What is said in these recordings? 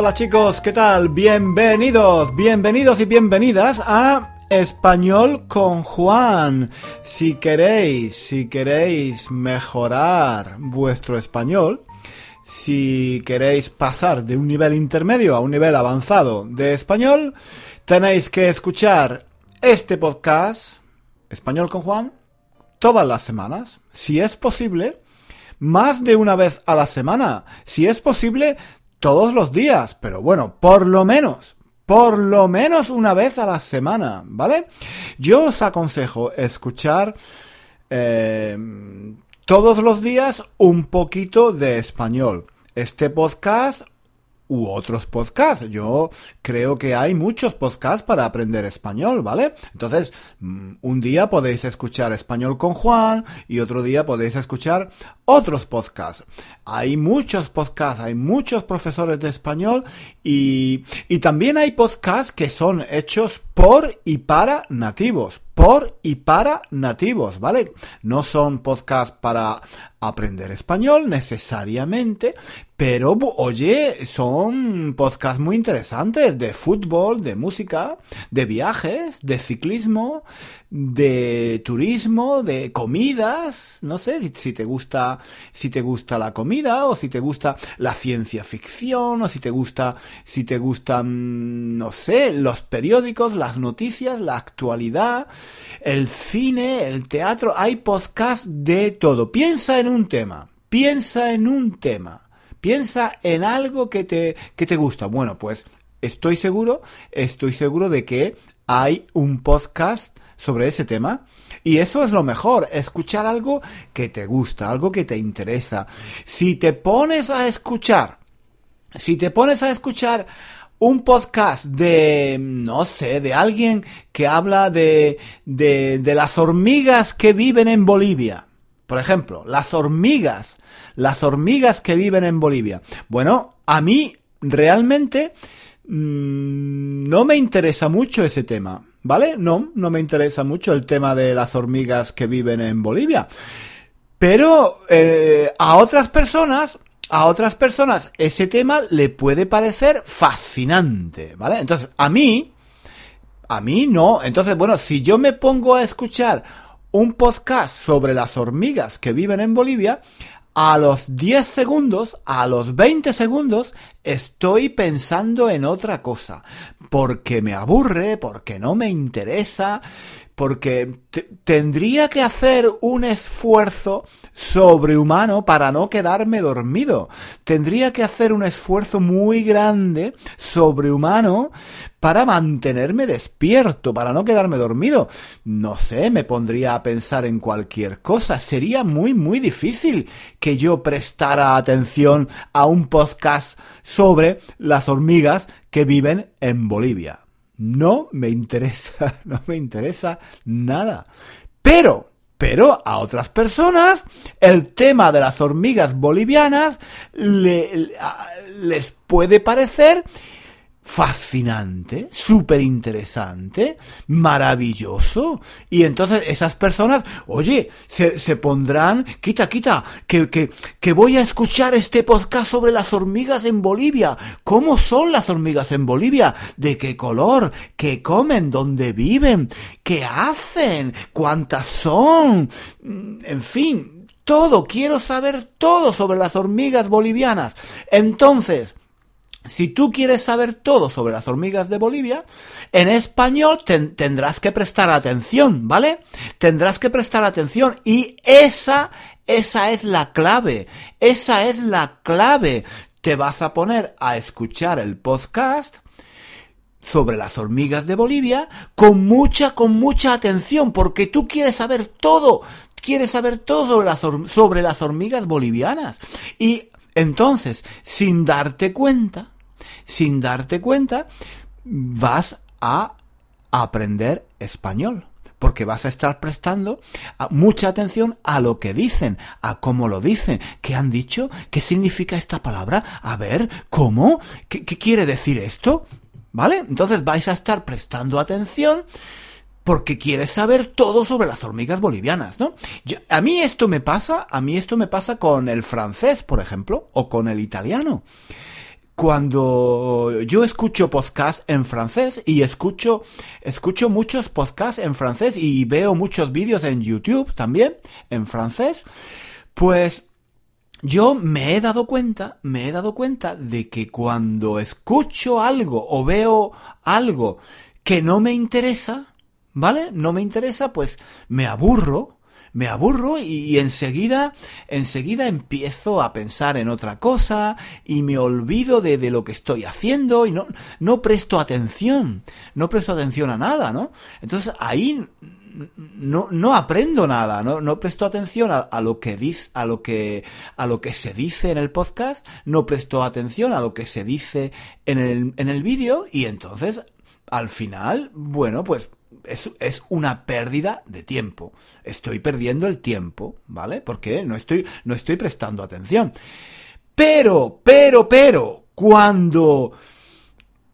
Hola chicos, ¿qué tal? Bienvenidos, bienvenidos y bienvenidas a Español con Juan. Si queréis, si queréis mejorar vuestro español, si queréis pasar de un nivel intermedio a un nivel avanzado de español, tenéis que escuchar este podcast, Español con Juan, todas las semanas, si es posible, más de una vez a la semana, si es posible, todos los días, pero bueno, por lo menos, por lo menos una vez a la semana, ¿vale? Yo os aconsejo escuchar eh, todos los días un poquito de español. Este podcast u otros podcasts. Yo creo que hay muchos podcasts para aprender español, ¿vale? Entonces, mm, un día podéis escuchar español con Juan y otro día podéis escuchar otros podcasts. Hay muchos podcasts, hay muchos profesores de español y, y también hay podcasts que son hechos por y para nativos, por y para nativos, ¿vale? No son podcasts para aprender español necesariamente, pero oye, son podcasts muy interesantes de fútbol, de música, de viajes, de ciclismo, de turismo, de comidas, no sé si te gusta si te gusta la comida o si te gusta la ciencia ficción o si te gusta si te gustan no sé, los periódicos, las noticias, la actualidad, el cine, el teatro, hay podcasts de todo. Piensa en un tema, piensa en un tema. Piensa en algo que te, que te gusta. Bueno, pues estoy seguro, estoy seguro de que hay un podcast sobre ese tema. Y eso es lo mejor, escuchar algo que te gusta, algo que te interesa. Si te pones a escuchar, si te pones a escuchar un podcast de, no sé, de alguien que habla de, de, de las hormigas que viven en Bolivia. Por ejemplo, las hormigas las hormigas que viven en Bolivia. Bueno, a mí realmente mmm, no me interesa mucho ese tema, ¿vale? No, no me interesa mucho el tema de las hormigas que viven en Bolivia. Pero eh, a otras personas a otras personas ese tema le puede parecer fascinante, ¿vale? Entonces, a mí, a mí no. Entonces, bueno, si yo me pongo a escuchar un podcast sobre las hormigas que viven en Bolivia, a los 10 segundos, a los 20 segundos, estoy pensando en otra cosa. Porque me aburre, porque no me interesa, porque tendría que hacer un esfuerzo sobrehumano para no quedarme dormido. Tendría que hacer un esfuerzo muy grande, sobrehumano, para mantenerme despierto, para no quedarme dormido. No sé, me pondría a pensar en cualquier cosa. Sería muy, muy difícil que yo prestara atención a un podcast sobre las hormigas que viven en Bolivia no me interesa, no me interesa nada. Pero, pero a otras personas el tema de las hormigas bolivianas les puede parecer fascinante, súper interesante, maravilloso. Y entonces esas personas, oye, se, se pondrán, quita, quita, que, que, que voy a escuchar este podcast sobre las hormigas en Bolivia. ¿Cómo son las hormigas en Bolivia? ¿De qué color? ¿Qué comen? ¿Dónde viven? ¿Qué hacen? ¿Cuántas son? En fin, todo, quiero saber todo sobre las hormigas bolivianas. Entonces, si tú quieres saber todo sobre las hormigas de Bolivia, en español tendrás que prestar atención, ¿vale? Tendrás que prestar atención y esa, esa es la clave, esa es la clave. Te vas a poner a escuchar el podcast sobre las hormigas de Bolivia con mucha, con mucha atención, porque tú quieres saber todo, quieres saber todo sobre las, sobre las hormigas bolivianas. Y entonces, sin darte cuenta, sin darte cuenta, vas a aprender español. Porque vas a estar prestando mucha atención a lo que dicen, a cómo lo dicen, qué han dicho, qué significa esta palabra, a ver, ¿cómo? ¿Qué, quiere decir esto? ¿Vale? Entonces vais a estar prestando atención porque quieres saber todo sobre las hormigas bolivianas, ¿no? a mí esto me pasa, a mí esto me pasa con el francés, por ejemplo, o con el italiano. Cuando yo escucho podcast en francés y escucho, escucho muchos podcasts en francés y veo muchos vídeos en YouTube también en francés, pues yo me he dado cuenta, me he dado cuenta de que cuando escucho algo o veo algo que no me interesa, ¿vale? No me interesa, pues me aburro, me aburro y, enseguida, enseguida empiezo a pensar en otra cosa y me olvido de, de, lo que estoy haciendo y no, no presto atención, no presto atención a nada, ¿no? Entonces ahí no, no aprendo nada, no, no presto atención a, a, lo que dice, a lo que, a lo que se dice en el podcast, no presto atención a lo que se dice en el, en el vídeo y entonces, al final, bueno, pues es, una pérdida de tiempo. Estoy perdiendo el tiempo, ¿vale? Porque no estoy, no estoy prestando atención. Pero, pero, pero, cuando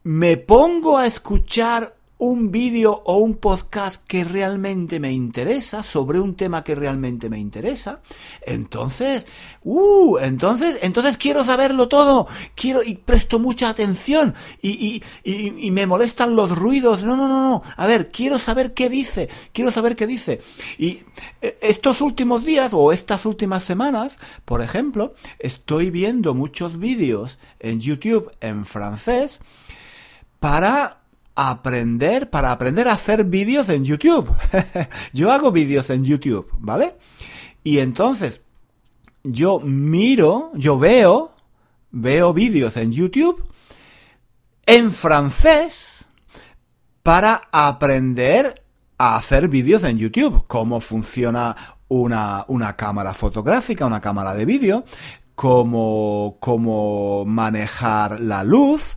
me pongo a escuchar un vídeo o un podcast que realmente me interesa, sobre un tema que realmente me interesa, entonces, uh, entonces, entonces quiero saberlo todo, quiero y presto mucha atención y, y, y, y, me molestan los ruidos, no, no, no, no, a ver, quiero saber qué dice, quiero saber qué dice. Y eh, estos últimos días o estas últimas semanas, por ejemplo, estoy viendo muchos vídeos en YouTube en francés para aprender, para aprender a hacer vídeos en YouTube. yo hago vídeos en YouTube, ¿vale? Y entonces, yo miro, yo veo, veo vídeos en YouTube en francés para aprender a hacer vídeos en YouTube. Cómo funciona una, una cámara fotográfica, una cámara de vídeo, cómo, cómo manejar la luz,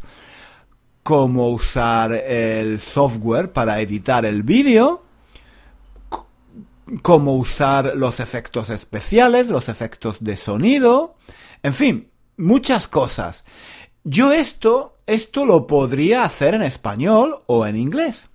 cómo usar el software para editar el vídeo, cómo usar los efectos especiales, los efectos de sonido, en fin, muchas cosas. Yo esto, esto lo podría hacer en español o en inglés.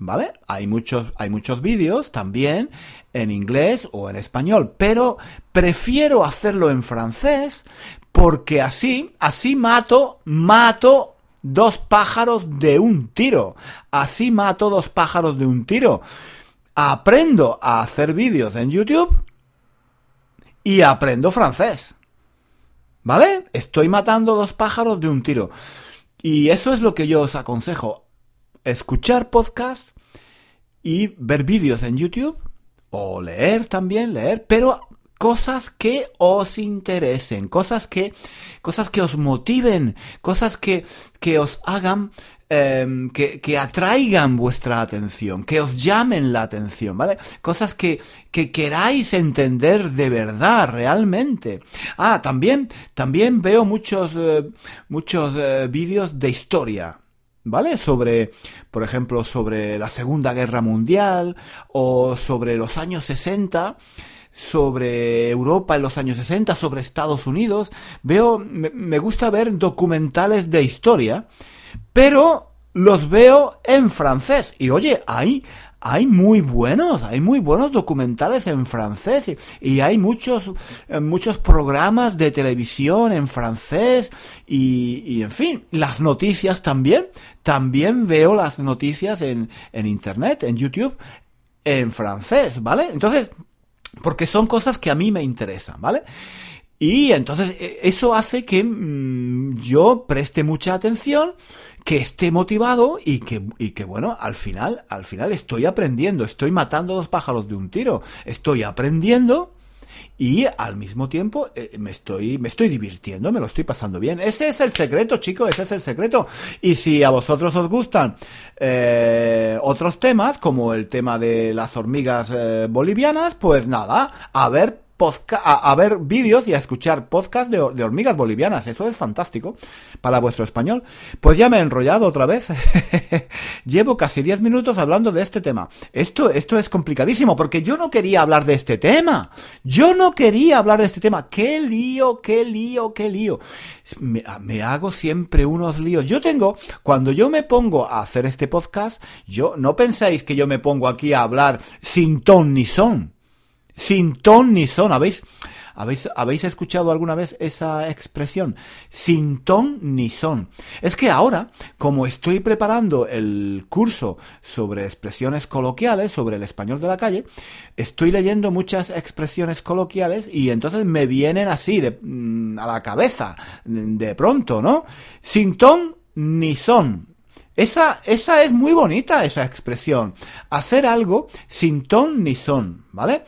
¿Vale? Hay muchos, hay muchos vídeos también en inglés o en español, pero prefiero hacerlo en francés porque así, así mato, mato dos pájaros de un tiro. Así mato dos pájaros de un tiro. Aprendo a hacer vídeos en YouTube y aprendo francés. ¿Vale? Estoy matando dos pájaros de un tiro. Y eso es lo que yo os aconsejo. Escuchar podcast y ver vídeos en YouTube. O leer también, leer. Pero cosas que os interesen, cosas que, cosas que os motiven, cosas que, que os hagan, em, que, que, atraigan vuestra atención, que os llamen la atención, ¿vale? Cosas que, que queráis entender de verdad, realmente. Ah, también, también veo muchos, eh, muchos eh, vídeos de historia. ¿Vale? Sobre, por ejemplo, sobre la Segunda Guerra Mundial o sobre los años 60 sobre Europa en los años 60, sobre Estados Unidos. Veo, me, gusta ver documentales de historia, pero los veo en francés. Y oye, hay, hay muy buenos, hay muy buenos documentales en francés y, hay muchos, eh, muchos programas de televisión en francés y, y, en fin, las noticias también, también veo las noticias en, en internet, en YouTube, en francés, ¿vale? Entonces, porque son cosas que a mí me interesan, ¿vale? Y entonces e, eso hace que mm, yo preste mucha atención, que esté motivado y que, y que bueno, al final, al final estoy aprendiendo, estoy matando dos pájaros de un tiro, estoy aprendiendo y al mismo tiempo eh, me estoy me estoy divirtiendo, me lo estoy pasando bien. Ese es el secreto, chicos, ese es el secreto. Y si a vosotros os gustan eh, otros temas, como el tema de las hormigas eh, bolivianas, pues nada, a ver a, ver vídeos y a escuchar podcast de, hormigas bolivianas. Eso es fantástico para vuestro español. Pues ya me he enrollado otra vez. Llevo casi 10 minutos hablando de este tema. Esto, esto es complicadísimo porque yo no quería hablar de este tema. Yo no quería hablar de este tema. Qué lío, qué lío, qué lío. Me, me hago siempre unos líos. Yo tengo, cuando yo me pongo a hacer este podcast, yo no pensáis que yo me pongo aquí a hablar sin ton ni son sin ton ni son. ¿Habéis, habéis, habéis escuchado alguna vez esa expresión? Sin ton ni son. Es que ahora, como estoy preparando el curso sobre expresiones coloquiales, sobre el español de la calle, estoy leyendo muchas expresiones coloquiales y entonces me vienen así de, mm, a la cabeza, de pronto, ¿no? Sin ton ni son. Esa, esa es muy bonita, esa expresión. Hacer algo sin ton ni son, ¿vale?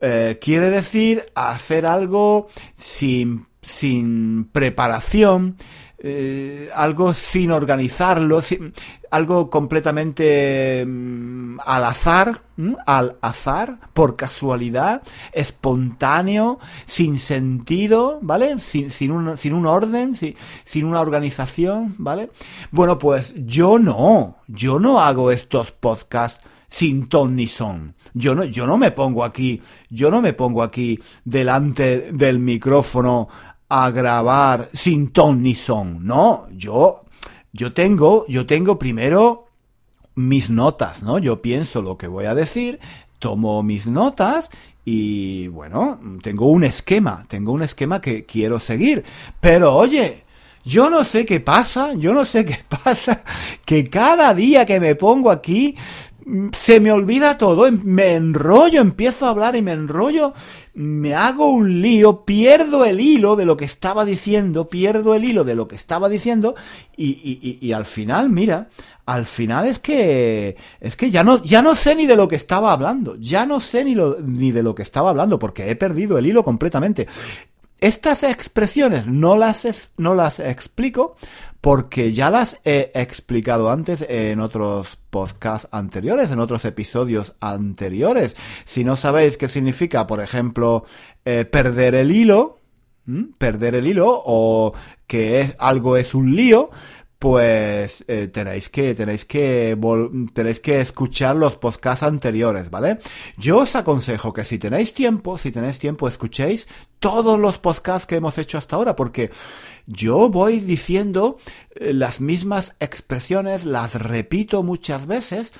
Eh, quiere decir hacer algo sin, sin preparación, eh, algo sin organizarlo, algo completamente mm, al azar, al azar, por casualidad, espontáneo, sin sentido, ¿vale? Sin, sin, un, sin orden, sin, sin una organización, ¿vale? Bueno, pues yo no, yo no hago estos podcasts sin ton ni son. Yo no, yo no me pongo aquí, yo no me pongo aquí delante del micrófono a grabar sin ton ni son. No, yo, yo tengo, yo tengo primero mis notas, ¿no? Yo pienso lo que voy a decir, tomo mis notas y bueno, tengo un esquema, tengo un esquema que quiero seguir. Pero oye, yo no sé qué pasa, yo no sé qué pasa, que cada día que me pongo aquí se me olvida todo, em, me enrollo, empiezo a hablar y me enrollo, me hago un lío, pierdo el hilo de lo que estaba diciendo, pierdo el hilo de lo que estaba diciendo y, y, y, al final, mira, al final es que es que ya no ya no sé ni de lo que estaba hablando, ya no sé ni lo, ni de lo que estaba hablando porque he perdido el hilo completamente. Estas expresiones no las, no las explico porque ya las he explicado antes en otros podcasts anteriores, en otros episodios anteriores. Si no sabéis qué significa, por ejemplo, eh, perder el hilo, perder el hilo o que es, algo es un lío, pues eh, tenéis que tenéis que tenéis que escuchar los podcasts anteriores, ¿vale? Yo os aconsejo que si tenéis tiempo, si tenéis tiempo, escuchéis todos los podcasts que hemos hecho hasta ahora, porque yo voy diciendo eh, las mismas expresiones, las repito muchas veces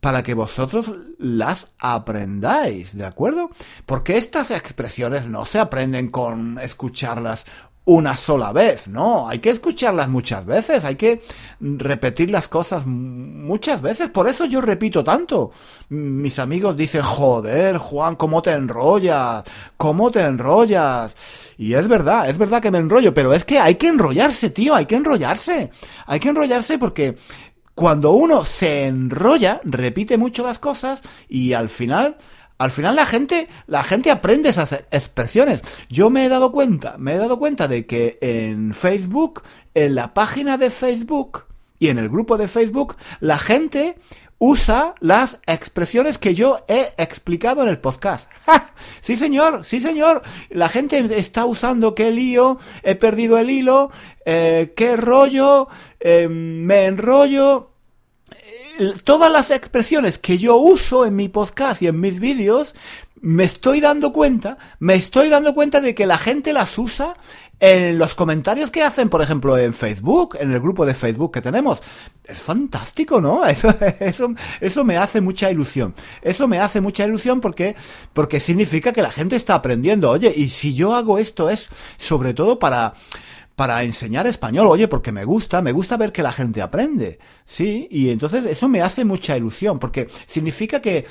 para que vosotros las aprendáis, ¿de acuerdo? Porque estas expresiones no se aprenden con escucharlas una sola vez, no, hay que escucharlas muchas veces, hay que repetir las cosas muchas veces, por eso yo repito tanto. Mis amigos dicen, joder, Juan, ¿cómo te enrollas? ¿Cómo te enrollas? Y es verdad, es verdad que me enrollo, pero es que hay que enrollarse, tío, hay que enrollarse. Hay que enrollarse porque cuando uno se enrolla, repite mucho las cosas y al final al final la gente, la gente aprende esas expresiones. Yo me he dado cuenta, me he dado cuenta de que en Facebook, en la página de Facebook y en el grupo de Facebook, la gente usa las expresiones que yo he explicado en el podcast. Sí, señor, sí, señor. La gente está usando qué lío, he perdido el hilo, eh, qué rollo, eh, me enrollo todas las expresiones que yo uso en mi podcast y en mis vídeos, me estoy dando cuenta, me estoy dando cuenta de que la gente las usa en los comentarios que hacen, por ejemplo, en Facebook, en el grupo de Facebook que tenemos. Es fantástico, ¿no? Eso, eso, eso me hace mucha ilusión. Eso me hace mucha ilusión porque, porque significa que la gente está aprendiendo. Oye, y si yo hago esto es sobre todo para, para enseñar español, oye, porque me gusta, me gusta ver que la gente aprende, ¿sí? Y entonces eso me hace mucha ilusión, porque significa que,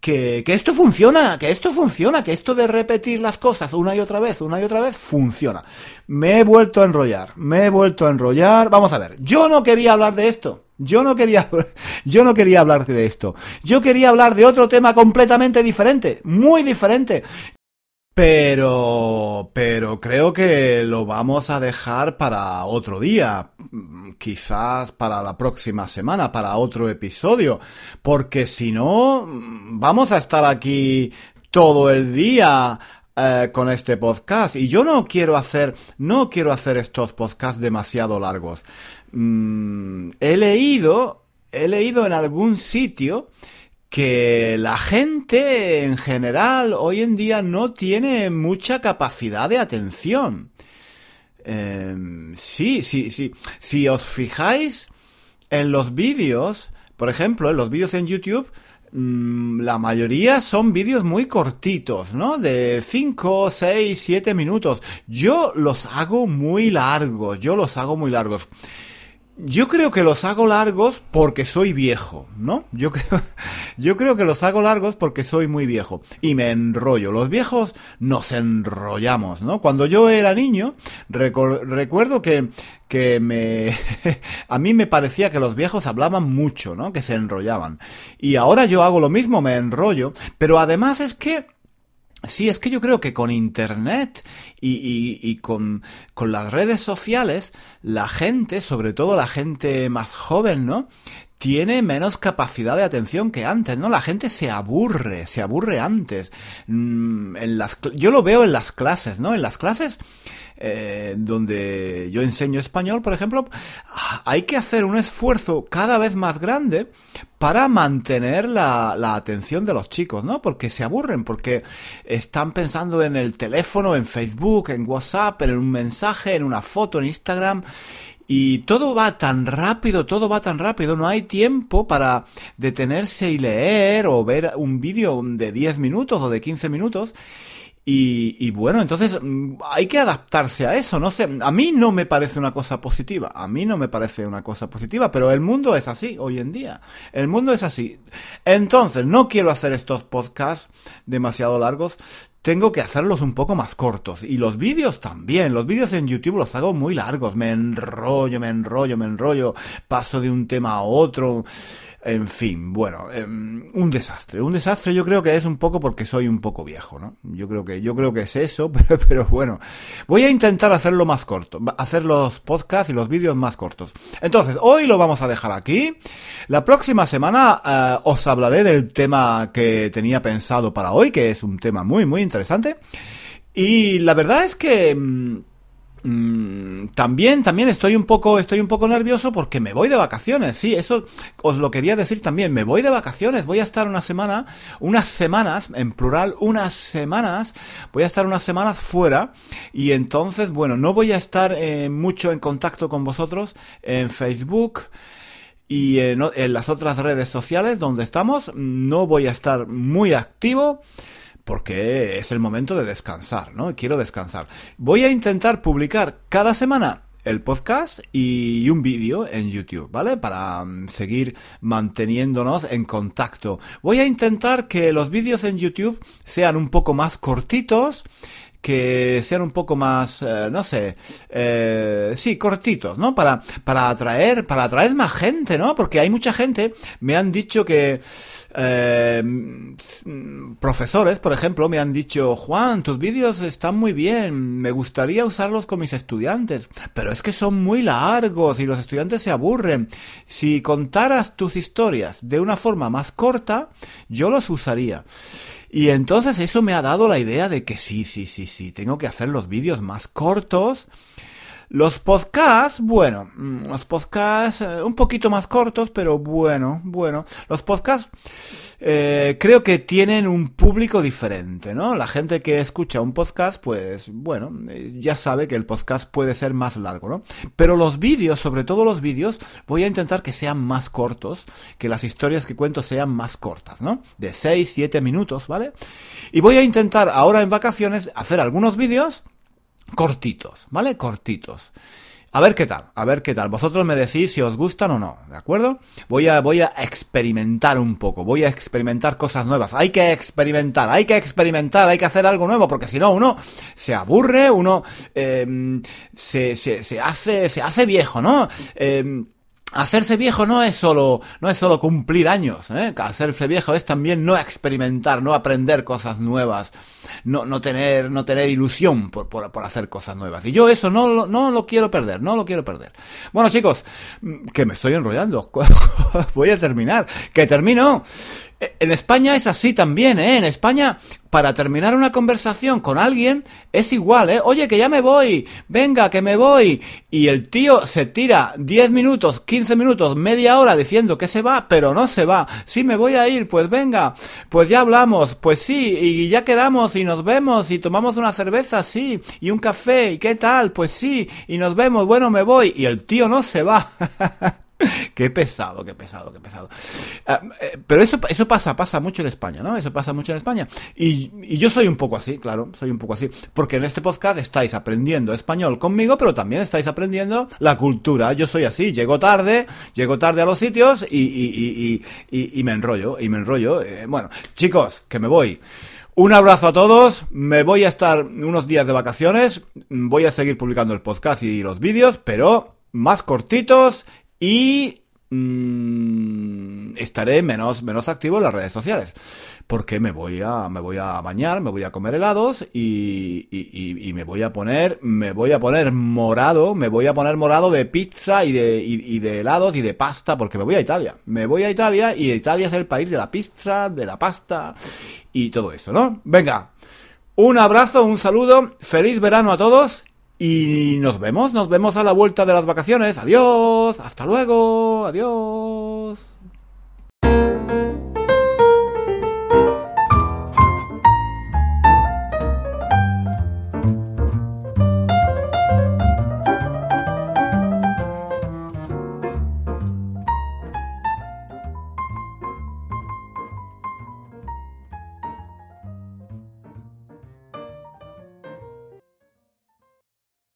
que, esto funciona, que esto funciona, que esto de repetir las cosas una y otra vez, una y otra vez, funciona. Me he vuelto a enrollar, me he vuelto a enrollar. Vamos a ver, yo no quería hablar de esto. Yo no quería, yo no quería hablar de esto. Yo quería hablar de otro tema completamente diferente, muy diferente. Pero, pero creo que lo vamos a dejar para otro día, quizás para la próxima semana, para otro episodio, porque si no, vamos a estar aquí todo el día eh, con este podcast y yo no quiero hacer, no quiero hacer estos podcasts demasiado largos. Mm, he leído, he leído en algún sitio que la gente en general hoy en día no tiene mucha capacidad de atención. Em, sí, sí, sí. Si os fijáis en los vídeos, por ejemplo, en los vídeos en YouTube, mm, la mayoría son vídeos muy cortitos, ¿no? De 5, 6, 7 minutos. Yo los hago muy largos, yo los hago muy largos. Yo creo que los hago largos porque soy viejo, ¿no? Yo creo, yo creo que los hago largos porque soy muy viejo y me enrollo. Los viejos nos enrollamos, ¿no? Cuando yo era niño, recuerdo que, que me, a mí me parecía que los viejos hablaban mucho, ¿no? Que se enrollaban. Y ahora yo hago lo mismo, me enrollo, pero además es que Sí, es que yo creo que con Internet y, con, con, las redes sociales, la gente, sobre todo la gente más joven, ¿no? Tiene menos capacidad de atención que antes, ¿no? La gente se aburre, se aburre antes. Mm, en las, yo lo veo en las clases, ¿no? En las clases eh, donde yo enseño español, por ejemplo, hay que hacer un esfuerzo cada vez más grande para mantener la, la, atención de los chicos, ¿no? Porque se aburren, porque están pensando en el teléfono, en Facebook, en WhatsApp, en un mensaje, en una foto, en Instagram. Y todo va tan rápido, todo va tan rápido, no hay tiempo para detenerse y leer o ver un vídeo de 10 minutos o de 15 minutos. Y, bueno, entonces mm, hay que adaptarse a eso, no sé, a mí no me parece una cosa positiva, a mí no me parece una cosa positiva, pero el mundo es así hoy en día, el mundo es así. Entonces, no quiero hacer estos podcasts demasiado largos, tengo que hacerlos un poco más cortos. Y los vídeos también. Los vídeos en YouTube los hago muy largos. Me enrollo, me enrollo, me enrollo. Paso de un tema a otro. En fin, bueno, em, un desastre. Un desastre yo creo que es un poco porque soy un poco viejo, ¿no? Yo creo que, yo creo que es eso, pero, bueno. Voy a intentar hacerlo más corto. Hacer los podcasts y los vídeos más cortos. Entonces, hoy lo vamos a dejar aquí. La próxima semana eh, os hablaré del tema que tenía pensado para hoy, que es un tema muy, muy interesante. Y la verdad es que... Mm, Mm, también, también estoy un poco, estoy un poco nervioso porque me voy de vacaciones. Sí, eso os lo quería decir también. Me voy de vacaciones. Voy a estar una semana, unas semanas, en plural, unas semanas. Voy a estar unas semanas fuera. Y entonces, bueno, no voy a estar eh, mucho en contacto con vosotros en Facebook y en las otras redes sociales donde estamos. No voy a estar muy activo porque es el momento de descansar, ¿no? Quiero descansar. Voy a intentar publicar cada semana el podcast y un vídeo en YouTube, ¿vale? Para mm, seguir manteniéndonos en contacto. Voy a intentar que los vídeos en YouTube sean un poco más cortitos que sean un poco más, eh, no sé, eh, sí, cortitos, ¿no? Para, para atraer, para atraer más gente, ¿no? Porque hay mucha gente, me han dicho que, eh, profesores, por ejemplo, me han dicho, Juan, tus vídeos están muy bien, me gustaría usarlos con mis estudiantes, pero es que son muy largos y los estudiantes se aburren. Si contaras tus historias de una forma más corta, yo los usaría. Y entonces eso me ha dado la idea de que sí, sí, sí, sí, tengo que hacer los vídeos más cortos. Los podcasts, bueno, mm, los podcasts eh, un poquito más cortos, pero bueno, bueno. Los podcasts eh, creo que tienen un público diferente, ¿no? La gente que escucha un podcast, pues bueno, eh, ya sabe que el podcast puede ser más largo, ¿no? Pero los vídeos, sobre todo los vídeos, voy a intentar que sean más cortos, que las historias que cuento sean más cortas, ¿no? De 6, 7 minutos, ¿vale? Y voy a intentar ahora en vacaciones hacer algunos vídeos cortitos, ¿vale? Cortitos. A ver qué tal, a ver qué tal. Vosotros me decís si os gustan o no, ¿de acuerdo? Voy a, voy a experimentar un poco, voy a experimentar cosas nuevas. Hay que experimentar, hay que experimentar, hay que hacer algo nuevo, porque si no, uno se aburre, uno eh, se, se, se, hace, se hace viejo, ¿no? Eh, Hacerse viejo no es solo, no es solo cumplir años, ¿eh? Hacerse viejo es también no experimentar, no aprender cosas nuevas, no, no tener, no tener ilusión por, por, hacer cosas nuevas. Y yo eso no, no lo quiero perder, no lo quiero perder. Bueno chicos, que me estoy enrollando. Voy a terminar. Que termino. En España es así también, ¿eh? En España, para terminar una conversación con alguien, es igual, ¿eh? Oye, que ya me voy, venga, que me voy. Y el tío se tira 10 minutos, 15 minutos, media hora diciendo que se va, pero no se va. Sí, me voy a ir, pues venga, pues ya hablamos, pues sí, y ya quedamos y nos vemos y tomamos una cerveza, sí, y un café, y qué tal, pues sí, y nos vemos, bueno, me voy. Y el tío no se va. qué pesado, qué pesado, qué pesado. Ah, eh, pero eso, eso pasa, pasa mucho en España, ¿no? Eso pasa mucho en España. Y, yo soy un poco así, claro, soy un poco así. Porque en este podcast estáis aprendiendo español conmigo, pero también estáis aprendiendo la cultura. Yo soy así, llego tarde, llego tarde a los sitios y me enrollo, y me enrollo. Eh, bueno, chicos, que me voy. Un abrazo a todos, me voy a estar unos días de vacaciones, voy a seguir publicando el podcast y los vídeos, pero más cortitos y mmm, estaré menos, menos activo en las redes sociales. Porque me voy a, me voy a bañar, me voy a comer helados y, y, y, me voy a poner, me voy a poner morado, me voy a poner morado de pizza y de, y, de helados y de pasta, porque me voy a Italia. Me voy a Italia y Italia es el país de la pizza, de la pasta y todo eso, ¿no? Venga. Un abrazo, un saludo, feliz verano a todos y nos vemos, nos vemos a la vuelta de las vacaciones. Adiós, hasta luego, adiós.